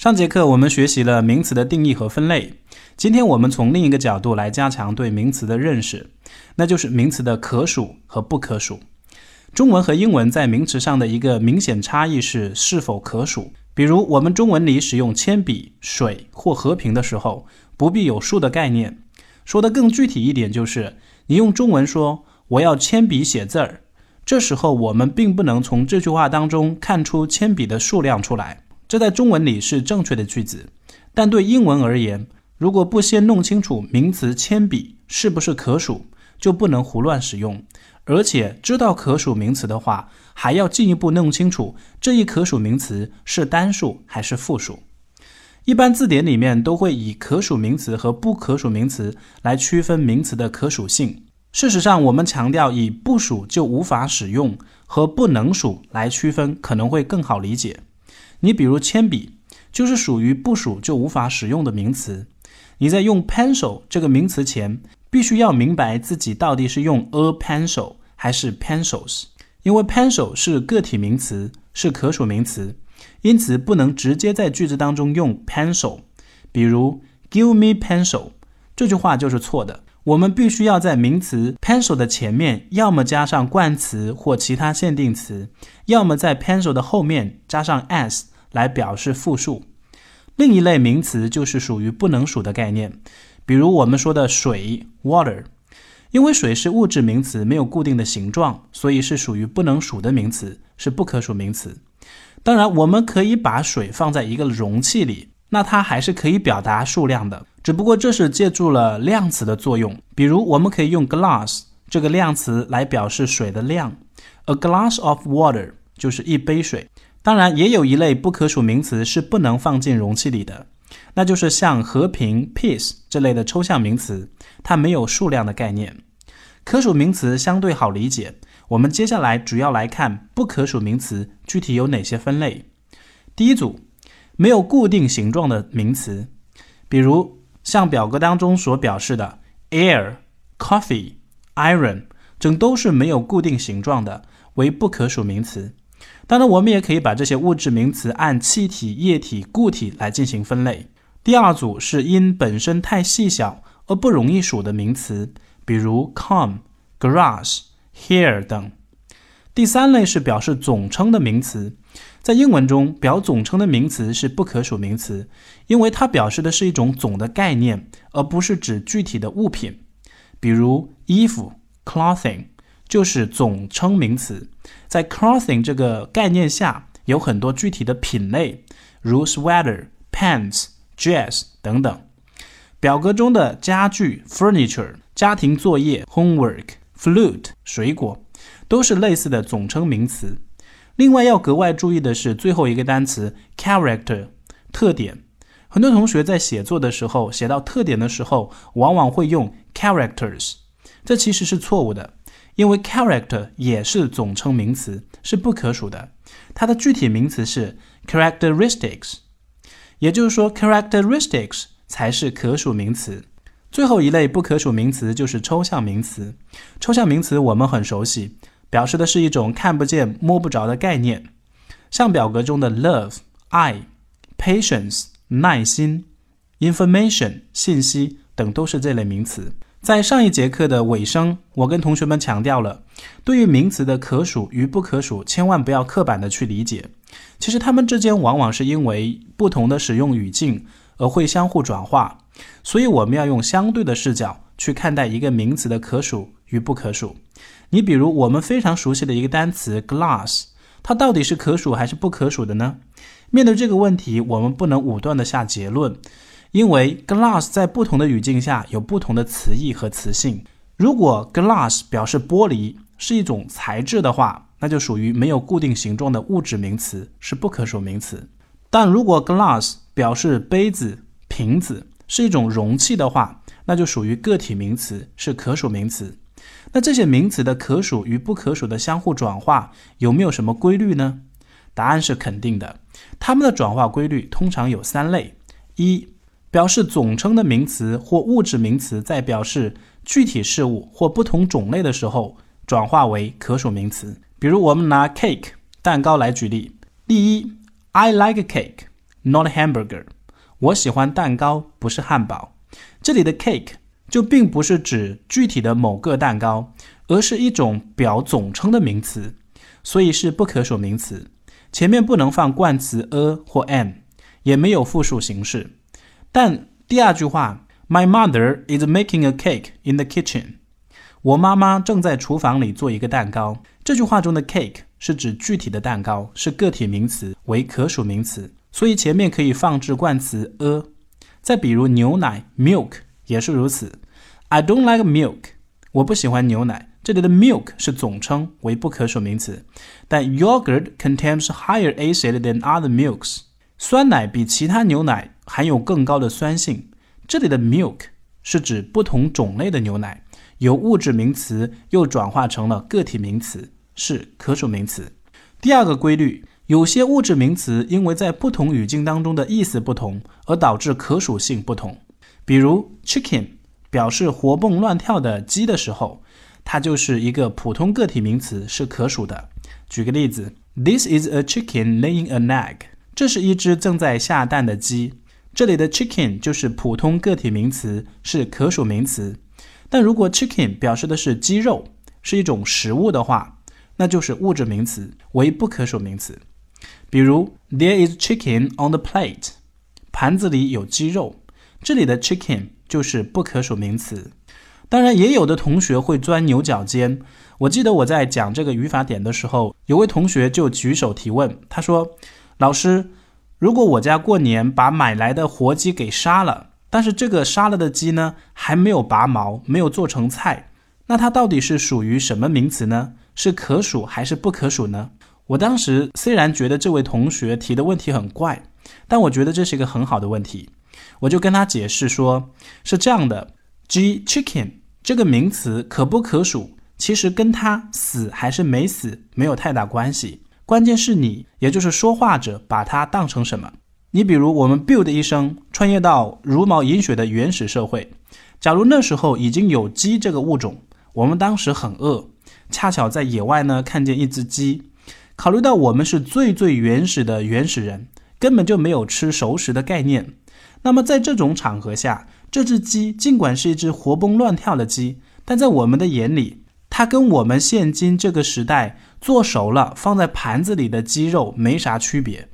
上节课我们学习了名词的定义和分类，今天我们从另一个角度来加强对名词的认识，那就是名词的可数和不可数。中文和英文在名词上的一个明显差异是是否可数。比如我们中文里使用铅笔、水或和平的时候，不必有数的概念。说的更具体一点，就是你用中文说我要铅笔写字儿，这时候我们并不能从这句话当中看出铅笔的数量出来。这在中文里是正确的句子，但对英文而言，如果不先弄清楚名词铅笔是不是可数，就不能胡乱使用。而且知道可数名词的话，还要进一步弄清楚这一可数名词是单数还是复数。一般字典里面都会以可数名词和不可数名词来区分名词的可数性。事实上，我们强调以不数就无法使用和不能数来区分，可能会更好理解。你比如铅笔，就是属于不数就无法使用的名词。你在用 pencil 这个名词前，必须要明白自己到底是用 a pencil 还是 pencils，因为 pencil 是个体名词，是可数名词，因此不能直接在句子当中用 pencil。比如 give me pencil 这句话就是错的。我们必须要在名词 pencil 的前面，要么加上冠词或其他限定词，要么在 pencil 的后面加上 s。来表示复数。另一类名词就是属于不能数的概念，比如我们说的水 （water），因为水是物质名词，没有固定的形状，所以是属于不能数的名词，是不可数名词。当然，我们可以把水放在一个容器里，那它还是可以表达数量的，只不过这是借助了量词的作用。比如，我们可以用 glass 这个量词来表示水的量，a glass of water 就是一杯水。当然，也有一类不可数名词是不能放进容器里的，那就是像和平 （peace） 这类的抽象名词，它没有数量的概念。可数名词相对好理解，我们接下来主要来看不可数名词具体有哪些分类。第一组，没有固定形状的名词，比如像表格当中所表示的 air、coffee、iron，这都是没有固定形状的，为不可数名词。当然，我们也可以把这些物质名词按气体、液体、固体来进行分类。第二组是因本身太细小而不容易数的名词，比如 comb、grass、hair 等。第三类是表示总称的名词，在英文中，表总称的名词是不可数名词，因为它表示的是一种总的概念，而不是指具体的物品。比如衣服 clothing。就是总称名词，在 clothing 这个概念下，有很多具体的品类，如 sweater、pants、dress 等等。表格中的家具 furniture、家庭作业 homework、flute 水果，都是类似的总称名词。另外要格外注意的是最后一个单词 character 特点。很多同学在写作的时候写到特点的时候，往往会用 characters，这其实是错误的。因为 character 也是总称名词，是不可数的。它的具体名词是 characteristics，也就是说 characteristics 才是可数名词。最后一类不可数名词就是抽象名词。抽象名词我们很熟悉，表示的是一种看不见、摸不着的概念，像表格中的 love 爱、patience 耐心、information 信息等都是这类名词。在上一节课的尾声，我跟同学们强调了，对于名词的可数与不可数，千万不要刻板的去理解。其实它们之间往往是因为不同的使用语境而会相互转化，所以我们要用相对的视角去看待一个名词的可数与不可数。你比如我们非常熟悉的一个单词 glass，它到底是可数还是不可数的呢？面对这个问题，我们不能武断的下结论。因为 glass 在不同的语境下有不同的词义和词性。如果 glass 表示玻璃是一种材质的话，那就属于没有固定形状的物质名词，是不可数名词。但如果 glass 表示杯子、瓶子是一种容器的话，那就属于个体名词，是可数名词。那这些名词的可数与不可数的相互转化有没有什么规律呢？答案是肯定的。它们的转化规律通常有三类：一。表示总称的名词或物质名词，在表示具体事物或不同种类的时候，转化为可数名词。比如，我们拿 cake 蛋糕来举例。第一，I like cake，not hamburger。我喜欢蛋糕，不是汉堡。这里的 cake 就并不是指具体的某个蛋糕，而是一种表总称的名词，所以是不可数名词。前面不能放冠词 a 或 am，也没有复数形式。但第二句话，My mother is making a cake in the kitchen。我妈妈正在厨房里做一个蛋糕。这句话中的 cake 是指具体的蛋糕，是个体名词，为可数名词，所以前面可以放置冠词 a。再比如牛奶 milk 也是如此。I don't like milk。我不喜欢牛奶。这里的 milk 是总称，为不可数名词。但 yogurt contains higher acid than other milks。酸奶比其他牛奶含有更高的酸性。这里的 milk 是指不同种类的牛奶，由物质名词又转化成了个体名词，是可数名词。第二个规律，有些物质名词因为在不同语境当中的意思不同，而导致可数性不同。比如 chicken 表示活蹦乱跳的鸡的时候。它就是一个普通个体名词，是可数的。举个例子，This is a chicken laying an egg。这是一只正在下蛋的鸡。这里的 chicken 就是普通个体名词，是可数名词。但如果 chicken 表示的是鸡肉，是一种食物的话，那就是物质名词，为不可数名词。比如，There is chicken on the plate。盘子里有鸡肉。这里的 chicken 就是不可数名词。当然，也有的同学会钻牛角尖。我记得我在讲这个语法点的时候，有位同学就举手提问，他说：“老师，如果我家过年把买来的活鸡给杀了，但是这个杀了的鸡呢还没有拔毛，没有做成菜，那它到底是属于什么名词呢？是可数还是不可数呢？”我当时虽然觉得这位同学提的问题很怪，但我觉得这是一个很好的问题，我就跟他解释说：“是这样的，鸡 chicken。”这个名词可不可数，其实跟它死还是没死没有太大关系。关键是你，也就是说话者，把它当成什么？你比如，我们 biu 的一生穿越到茹毛饮血的原始社会，假如那时候已经有鸡这个物种，我们当时很饿，恰巧在野外呢看见一只鸡，考虑到我们是最最原始的原始人，根本就没有吃熟食的概念。那么在这种场合下，这只鸡尽管是一只活蹦乱跳的鸡，但在我们的眼里，它跟我们现今这个时代做熟了放在盘子里的鸡肉没啥区别。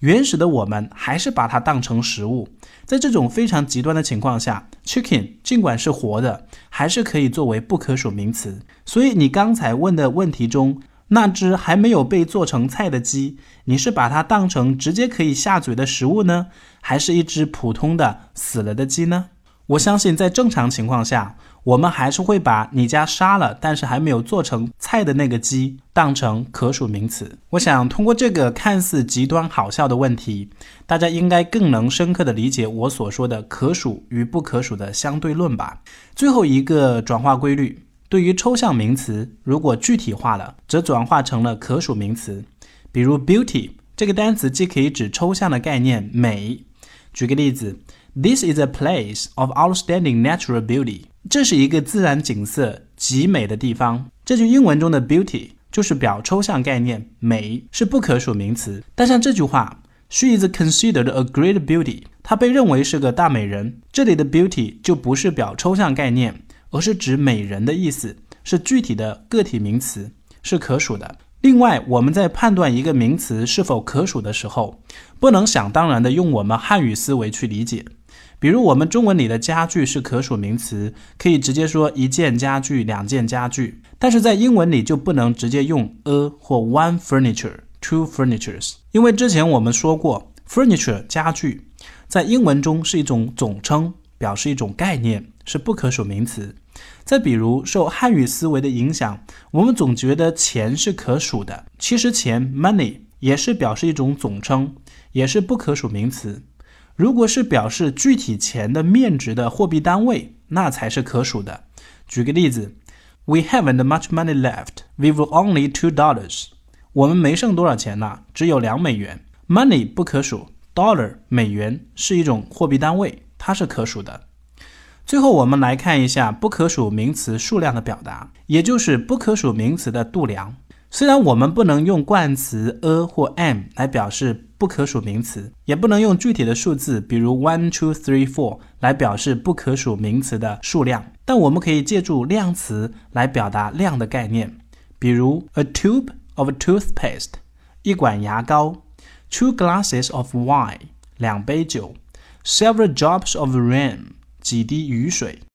原始的我们还是把它当成食物。在这种非常极端的情况下，chicken 尽管是活的，还是可以作为不可数名词。所以你刚才问的问题中，那只还没有被做成菜的鸡，你是把它当成直接可以下嘴的食物呢，还是一只普通的死了的鸡呢？我相信，在正常情况下，我们还是会把你家杀了但是还没有做成菜的那个鸡当成可数名词。我想通过这个看似极端好笑的问题，大家应该更能深刻的理解我所说的可数与不可数的相对论吧。最后一个转化规律，对于抽象名词，如果具体化了，则转化成了可数名词。比如 beauty 这个单词既可以指抽象的概念美。举个例子。This is a place of outstanding natural beauty。这是一个自然景色极美的地方。这句英文中的 beauty 就是表抽象概念，美是不可数名词。但像这句话，She is considered a great beauty。她被认为是个大美人。这里的 beauty 就不是表抽象概念，而是指美人的意思，是具体的个体名词，是可数的。另外，我们在判断一个名词是否可数的时候，不能想当然的用我们汉语思维去理解。比如，我们中文里的家具是可数名词，可以直接说一件家具、两件家具。但是在英文里就不能直接用 a 或 one furniture、two furnitures，因为之前我们说过，furniture 家具在英文中是一种总称，表示一种概念，是不可数名词。再比如，受汉语思维的影响，我们总觉得钱是可数的，其实钱 money 也是表示一种总称，也是不可数名词。如果是表示具体钱的面值的货币单位，那才是可数的。举个例子，We haven't much money left. We've only two dollars. 我们没剩多少钱了，只有两美元。Money 不可数，dollar 美元是一种货币单位，它是可数的。最后，我们来看一下不可数名词数量的表达，也就是不可数名词的度量。虽然我们不能用冠词 a 或 am 来表示不可数名词，也不能用具体的数字，比如 one, two, three, four 来表示不可数名词的数量，但我们可以借助量词来表达量的概念，比如 a tube of toothpaste 一管牙膏，two glasses of wine 两杯酒 ，several drops of rain 几滴雨水。